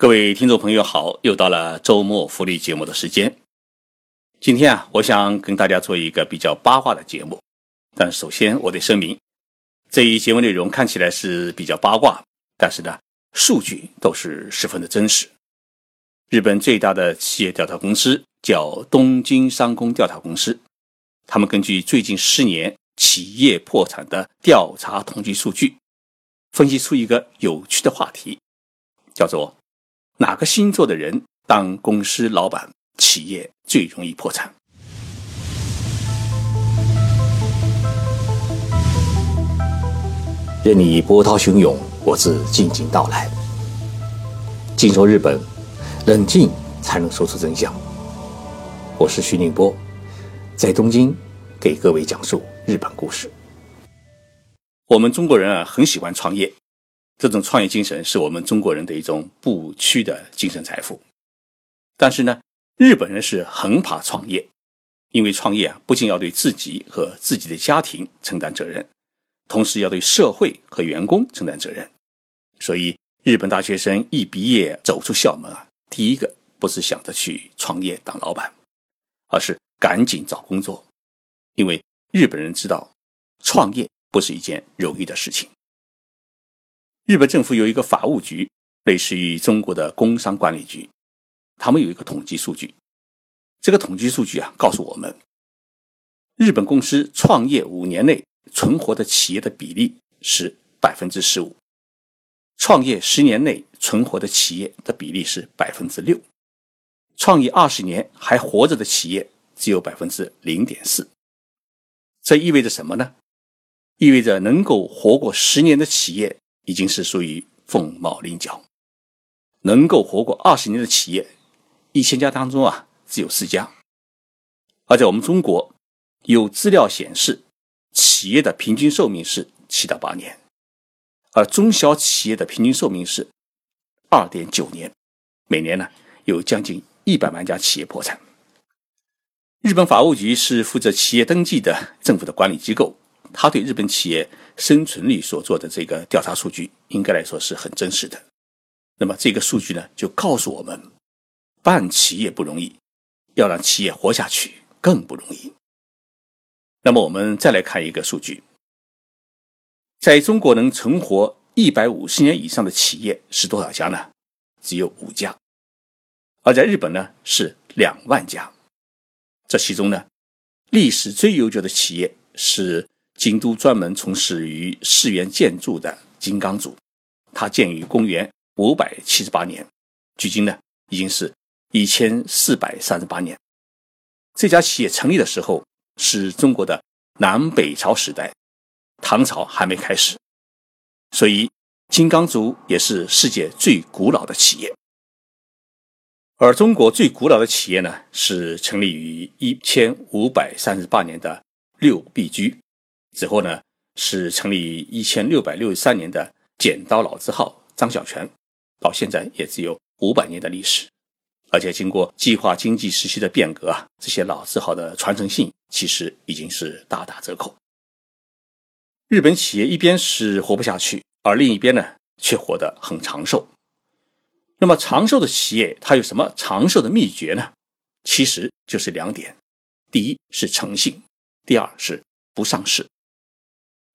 各位听众朋友好，又到了周末福利节目的时间。今天啊，我想跟大家做一个比较八卦的节目。但首先我得声明，这一节目内容看起来是比较八卦，但是呢，数据都是十分的真实。日本最大的企业调查公司叫东京商工调查公司，他们根据最近十年企业破产的调查统计数据，分析出一个有趣的话题，叫做。哪个星座的人当公司老板，企业最容易破产？任你波涛汹涌，我自静静到来。静说日本，冷静才能说出真相。我是徐宁波，在东京给各位讲述日本故事。我们中国人啊，很喜欢创业。这种创业精神是我们中国人的一种不屈的精神财富，但是呢，日本人是很怕创业，因为创业啊，不仅要对自己和自己的家庭承担责任，同时要对社会和员工承担责任。所以，日本大学生一毕业走出校门啊，第一个不是想着去创业当老板，而是赶紧找工作，因为日本人知道，创业不是一件容易的事情。日本政府有一个法务局，类似于中国的工商管理局，他们有一个统计数据。这个统计数据啊，告诉我们，日本公司创业五年内存活的企业的比例是百分之十五，创业十年内存活的企业的比例是百分之六，创业二十年还活着的企业只有百分之零点四。这意味着什么呢？意味着能够活过十年的企业。已经是属于凤毛麟角，能够活过二十年的企业，一千家当中啊，只有四家。而在我们中国，有资料显示，企业的平均寿命是七到八年，而中小企业的平均寿命是二点九年。每年呢，有将近一百万家企业破产。日本法务局是负责企业登记的政府的管理机构。他对日本企业生存率所做的这个调查数据，应该来说是很真实的。那么这个数据呢，就告诉我们，办企业不容易，要让企业活下去更不容易。那么我们再来看一个数据，在中国能存活一百五十年以上的企业是多少家呢？只有五家，而在日本呢是两万家。这其中呢，历史最悠久的企业是。京都专门从事于寺院建筑的金刚组，它建于公元五百七十八年，距今呢已经是一千四百三十八年。这家企业成立的时候是中国的南北朝时代，唐朝还没开始，所以金刚族也是世界最古老的企业。而中国最古老的企业呢，是成立于一千五百三十八年的六必居。之后呢，是成立于一千六百六十三年的剪刀老字号张小泉，到现在也只有五百年的历史，而且经过计划经济时期的变革啊，这些老字号的传承性其实已经是大打折扣。日本企业一边是活不下去，而另一边呢却活得很长寿。那么长寿的企业它有什么长寿的秘诀呢？其实就是两点：第一是诚信，第二是不上市。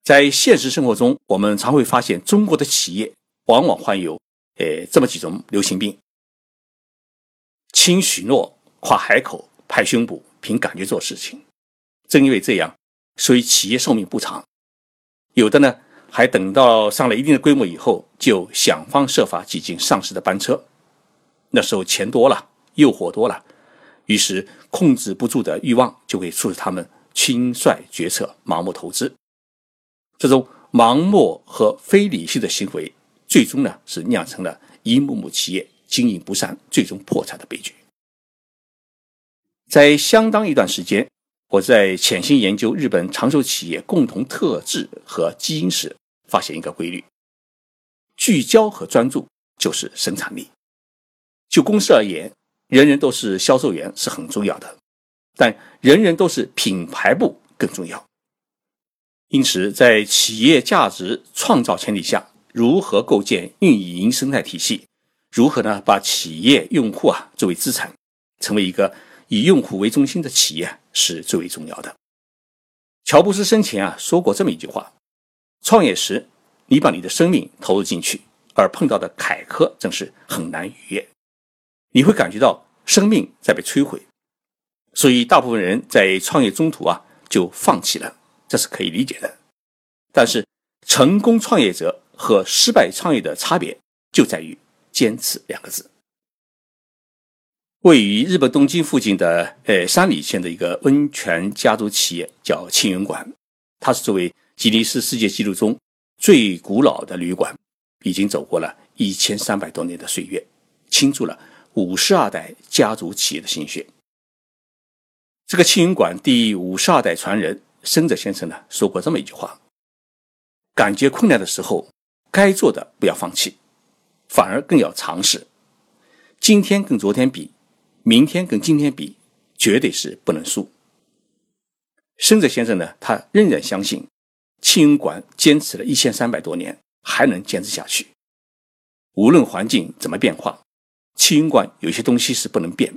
在现实生活中，我们常会发现中国的企业往往患有，呃，这么几种流行病：轻许诺、夸海口、拍胸脯、凭感觉做事情。正因为这样，所以企业寿命不长。有的呢，还等到上了一定的规模以后，就想方设法挤进上市的班车。那时候钱多了，诱惑多了，于是控制不住的欲望就会促使他们轻率决策、盲目投资。这种盲目和非理性的行为，最终呢是酿成了一幕幕企业经营不善、最终破产的悲剧。在相当一段时间，我在潜心研究日本长寿企业共同特质和基因时，发现一个规律：聚焦和专注就是生产力。就公司而言，人人都是销售员是很重要的，但人人都是品牌部更重要。因此，在企业价值创造前提下，如何构建运营生态体系，如何呢？把企业用户啊作为资产，成为一个以用户为中心的企业是最为重要的。乔布斯生前啊说过这么一句话：创业时，你把你的生命投入进去，而碰到的坎坷正是很难逾越，你会感觉到生命在被摧毁。所以，大部分人在创业中途啊就放弃了，这是可以理解的。但是，成功创业者和失败创业的差别就在于“坚持”两个字。位于日本东京附近的呃山里县的一个温泉家族企业叫青云馆，它是作为吉尼斯世界纪录中最古老的旅馆，已经走过了一千三百多年的岁月，倾注了五十二代家族企业的心血。这个青云馆第五十二代传人生者先生呢说过这么一句话：感觉困难的时候，该做的不要放弃，反而更要尝试。今天跟昨天比。明天跟今天比，绝对是不能输。生者先生呢，他仍然相信青云馆坚持了一千三百多年，还能坚持下去。无论环境怎么变化，青云馆有些东西是不能变。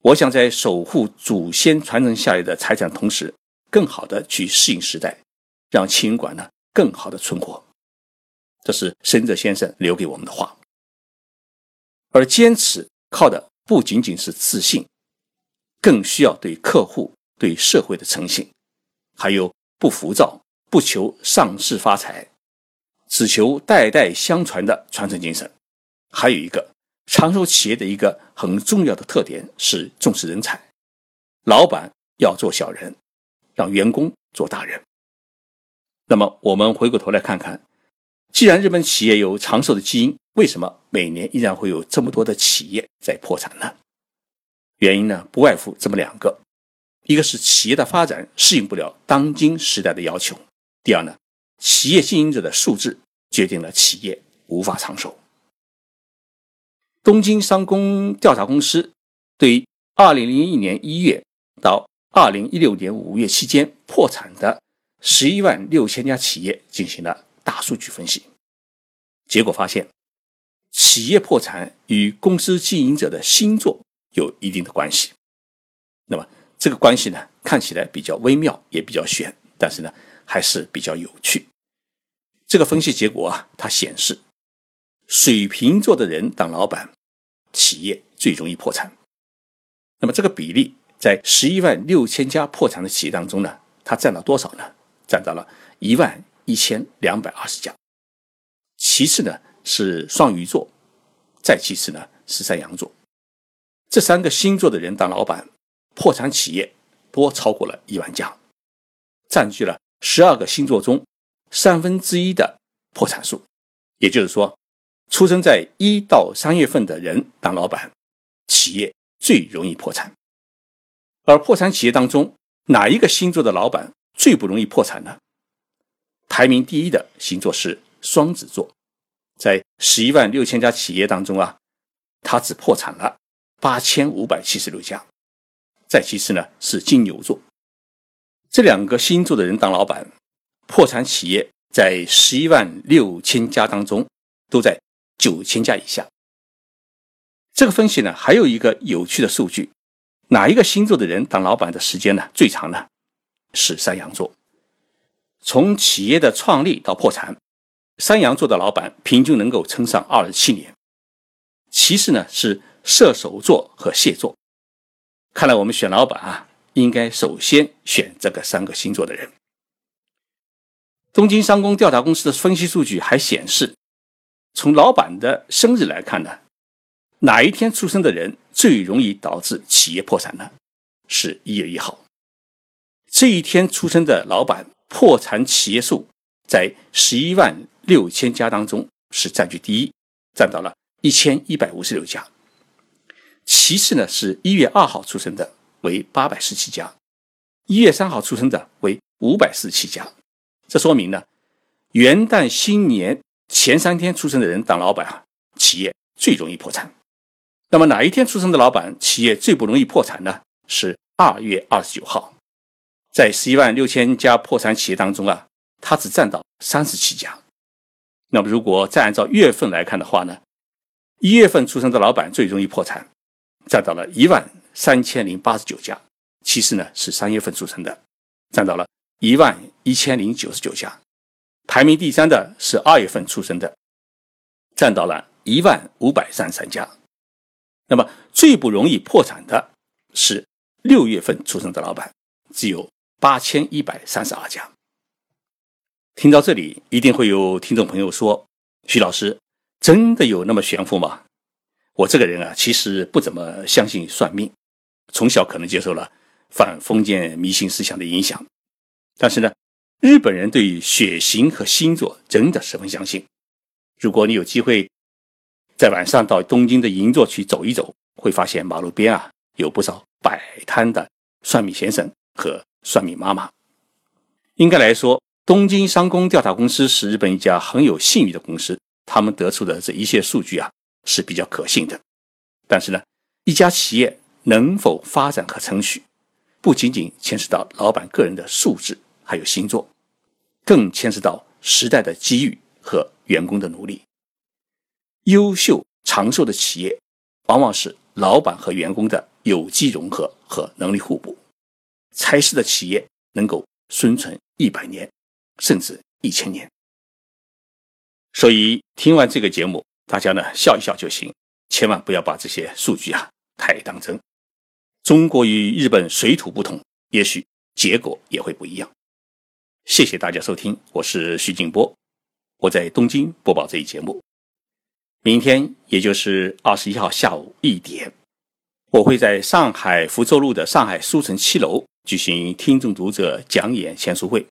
我想在守护祖先传承下来的财产同时，更好的去适应时代，让青云馆呢更好的存活。这是生者先生留给我们的话。而坚持靠的。不仅仅是自信，更需要对客户、对社会的诚信，还有不浮躁、不求上市发财，只求代代相传的传承精神。还有一个长寿企业的一个很重要的特点是重视人才，老板要做小人，让员工做大人。那么，我们回过头来看看，既然日本企业有长寿的基因。为什么每年依然会有这么多的企业在破产呢？原因呢，不外乎这么两个：一个是企业的发展适应不了当今时代的要求；第二呢，企业经营者的素质决定了企业无法长寿。东京商工调查公司对2001年1月到2016年5月期间破产的11万六千家企业进行了大数据分析，结果发现。企业破产与公司经营者的星座有一定的关系。那么这个关系呢，看起来比较微妙，也比较玄，但是呢，还是比较有趣。这个分析结果啊，它显示，水瓶座的人当老板，企业最容易破产。那么这个比例在十一万六千家破产的企业当中呢，它占到多少呢？占到了一万一千两百二十家。其次呢？是双鱼座，再其次呢是山羊座，这三个星座的人当老板，破产企业多超过了一万家，占据了十二个星座中三分之一的破产数。也就是说，出生在一到三月份的人当老板，企业最容易破产。而破产企业当中，哪一个星座的老板最不容易破产呢？排名第一的星座是双子座。在十一万六千家企业当中啊，它只破产了八千五百七十六家。再其次呢是金牛座，这两个星座的人当老板，破产企业在十一万六千家当中都在九千家以下。这个分析呢还有一个有趣的数据，哪一个星座的人当老板的时间呢最长呢？是山羊座，从企业的创立到破产。山羊座的老板平均能够撑上二十七年，其次呢是射手座和蟹座。看来我们选老板啊，应该首先选这个三个星座的人。东京商工调查公司的分析数据还显示，从老板的生日来看呢，哪一天出生的人最容易导致企业破产呢？是一月一号。这一天出生的老板破产企业数在十一万。六千家当中是占据第一，占到了一千一百五十六家。其次呢，是一月二号出生的为八百十七家，一月三号出生的为五百四十七家。这说明呢，元旦新年前三天出生的人当老板啊，企业最容易破产。那么哪一天出生的老板企业最不容易破产呢？是二月二十九号，在十一万六千家破产企业当中啊，它只占到三十七家。那么，如果再按照月份来看的话呢，一月份出生的老板最容易破产，占到了一万三千零八十九家。其次呢是三月份出生的，占到了一万一千零九十九家。排名第三的是二月份出生的，占到了一万五百三十三家。那么最不容易破产的是六月份出生的老板，只有八千一百三十二家。听到这里，一定会有听众朋友说：“徐老师，真的有那么玄乎吗？”我这个人啊，其实不怎么相信算命，从小可能接受了反封建迷信思想的影响。但是呢，日本人对于血型和星座真的十分相信。如果你有机会在晚上到东京的银座去走一走，会发现马路边啊有不少摆摊的算命先生和算命妈妈。应该来说。东京商工调查公司是日本一家很有信誉的公司，他们得出的这一切数据啊是比较可信的。但是呢，一家企业能否发展和成熟，不仅仅牵涉到老板个人的素质，还有星座，更牵涉到时代的机遇和员工的努力。优秀长寿的企业，往往是老板和员工的有机融合和能力互补，才使得企业能够生存一百年。甚至一千年，所以听完这个节目，大家呢笑一笑就行，千万不要把这些数据啊太当真。中国与日本水土不同，也许结果也会不一样。谢谢大家收听，我是徐静波，我在东京播报这一节目。明天也就是二十一号下午一点，我会在上海福州路的上海书城七楼举行听众读者讲演签书会。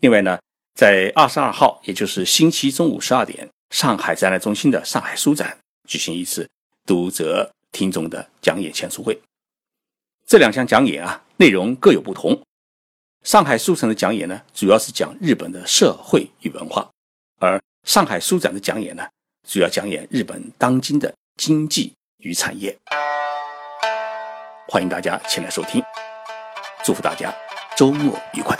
另外呢，在二十二号，也就是星期中午十二点，上海展览中心的上海书展举行一次读者听众的讲演签书会。这两项讲演啊，内容各有不同。上海书城的讲演呢，主要是讲日本的社会与文化；而上海书展的讲演呢，主要讲演日本当今的经济与产业。欢迎大家前来收听，祝福大家周末愉快。